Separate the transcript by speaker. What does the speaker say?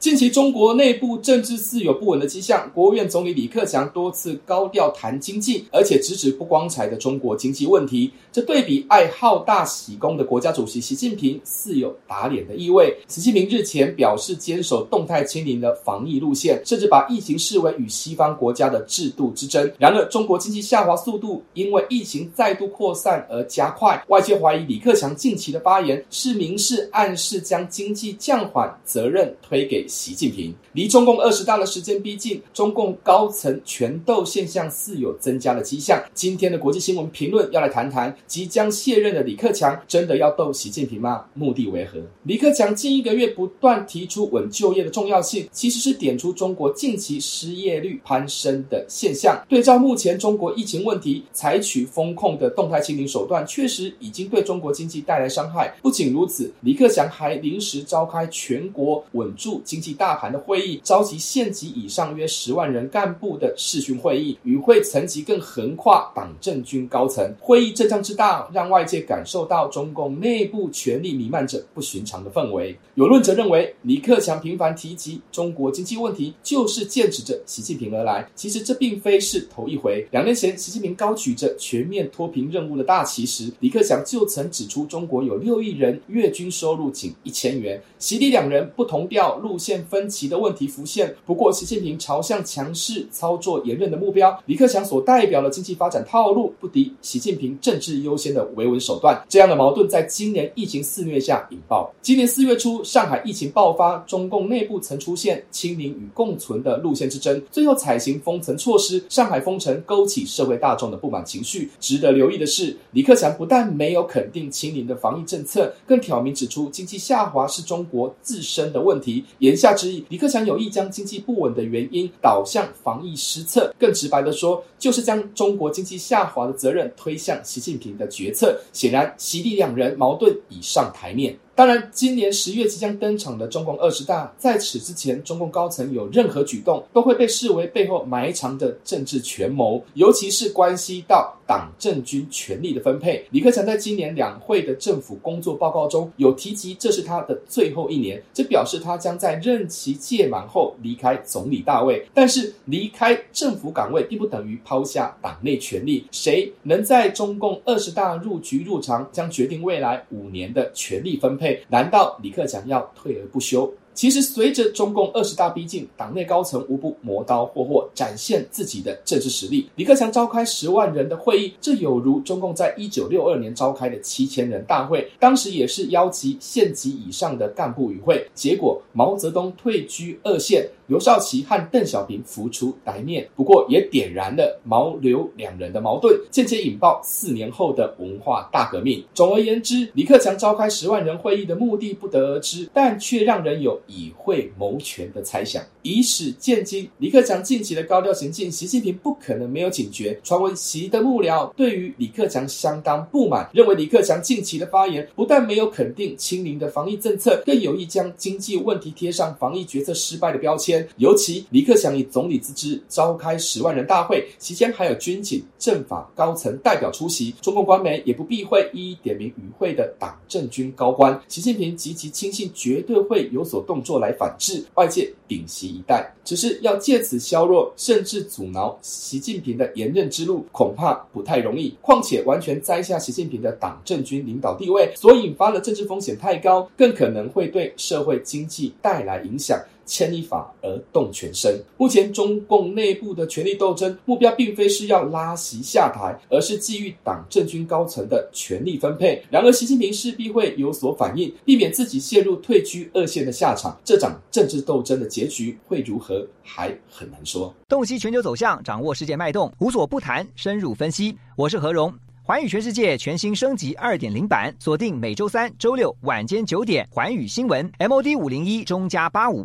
Speaker 1: 近期中国内部政治似有不稳的迹象，国务院总理李克强多次高调谈经济，而且直指不光彩的中国经济问题。这对比爱好大喜功的国家主席习近平，似有打脸的意味。习近平日前表示坚守动态清零的防疫路线，甚至把疫情视为与西方国家的制度之争。然而，中国经济下滑速度因为疫情再度扩散而加快，外界怀疑李克强近期的发言是明示暗示将经济降缓责任推给习近平。离中共二十大的时间逼近，中共高层权斗现象似有增加的迹象。今天的国际新闻评论要来谈谈，即将卸任的李克强真的要斗习近平吗？目的为何？李克强近一个月不断提出稳就业的重要性，其实是点出中国近期失业率攀升的现象。对照目前中国疫情问题，采取封控的动态清零手段，确实已经对中国经济带来伤害。不仅如此，李克强还临时召开全国稳住经济大盘的会议，召集县级以上约十万人干部的视讯会议，与会层级更横跨党政军高层。会议阵仗之大，让外界感受到中共内部权力弥漫着不寻常的氛围。有论者认为，李克强频繁提及中国经济问题，就是剑指着习近平而来。其实这并非是头一回。两年前，习近平高举着全面脱贫任务的大旗时，李克强就曾指出，中国有六亿人月均收入仅一千元。习李两人不同调、路线分歧的问题浮现。不过，习近平朝向强势操作连任的目标，李克强所代表的经济发展套路不敌习近平政治优先的维稳手段。这样的矛盾在今年疫情肆虐下引爆。今年四月初，上海疫情爆发，中共内部曾出现清零与共存的路线之争，最后采行封城措施。上海封城勾起社会大众的不满情绪。值得留意的是，李克强不但没有肯定清零的防疫政策，更挑明指出经济下滑是中国自身的问题。言下之意，李克强有意将经济不稳的原因导向防疫失策。更直白的说，就是将中国经济下滑的责任推向习近平的决策。显然，习李两人矛盾已上台面。当然，今年十月即将登场的中共二十大，在此之前，中共高层有任何举动，都会被视为背后埋藏的政治权谋，尤其是关系到党政军权力的分配。李克强在今年两会的政府工作报告中有提及，这是他的最后一年，这表示他将在任期届满后离开总理大位。但是，离开政府岗位并不等于抛下党内权力，谁能在中共二十大入局入场，将决定未来五年的权力分配。难道李克强要退而不休？其实，随着中共二十大逼近，党内高层无不磨刀霍霍，展现自己的政治实力。李克强召开十万人的会议，这有如中共在一九六二年召开的七千人大会，当时也是邀集县级以上的干部与会。结果，毛泽东退居二线，刘少奇和邓小平浮出台面。不过，也点燃了毛刘两人的矛盾，间接引爆四年后的文化大革命。总而言之，李克强召开十万人会议的目的不得而知，但却让人有。以会谋权的猜想，以史鉴今，李克强近期的高调行径，习近平不可能没有警觉。传闻习的幕僚对于李克强相当不满，认为李克强近期的发言不但没有肯定清零的防疫政策，更有意将经济问题贴上防疫决策失败的标签。尤其李克强以总理之姿召开十万人大会，期间还有军警、政法高层代表出席，中共官媒也不避讳一一点名与会的党政军高官。习近平及其亲信绝对会有所动作来反制，外界屏息以待。只是要借此削弱甚至阻挠习近平的连任之路，恐怕不太容易。况且完全摘下习近平的党政军领导地位，所引发的政治风险太高，更可能会对社会经济带来影响。牵一发而动全身。目前中共内部的权力斗争目标，并非是要拉习下台，而是觊觎党政军高层的权力分配。然而，习近平势必会有所反应，避免自己陷入退居二线的下场。这场政治斗争的结局会如何，还很难说。
Speaker 2: 洞悉全球走向，掌握世界脉动，无所不谈，深入分析。我是何荣。寰宇全世界全新升级二点零版，锁定每周三、周六晚间九点，寰宇新闻 MOD 五零一中加八五。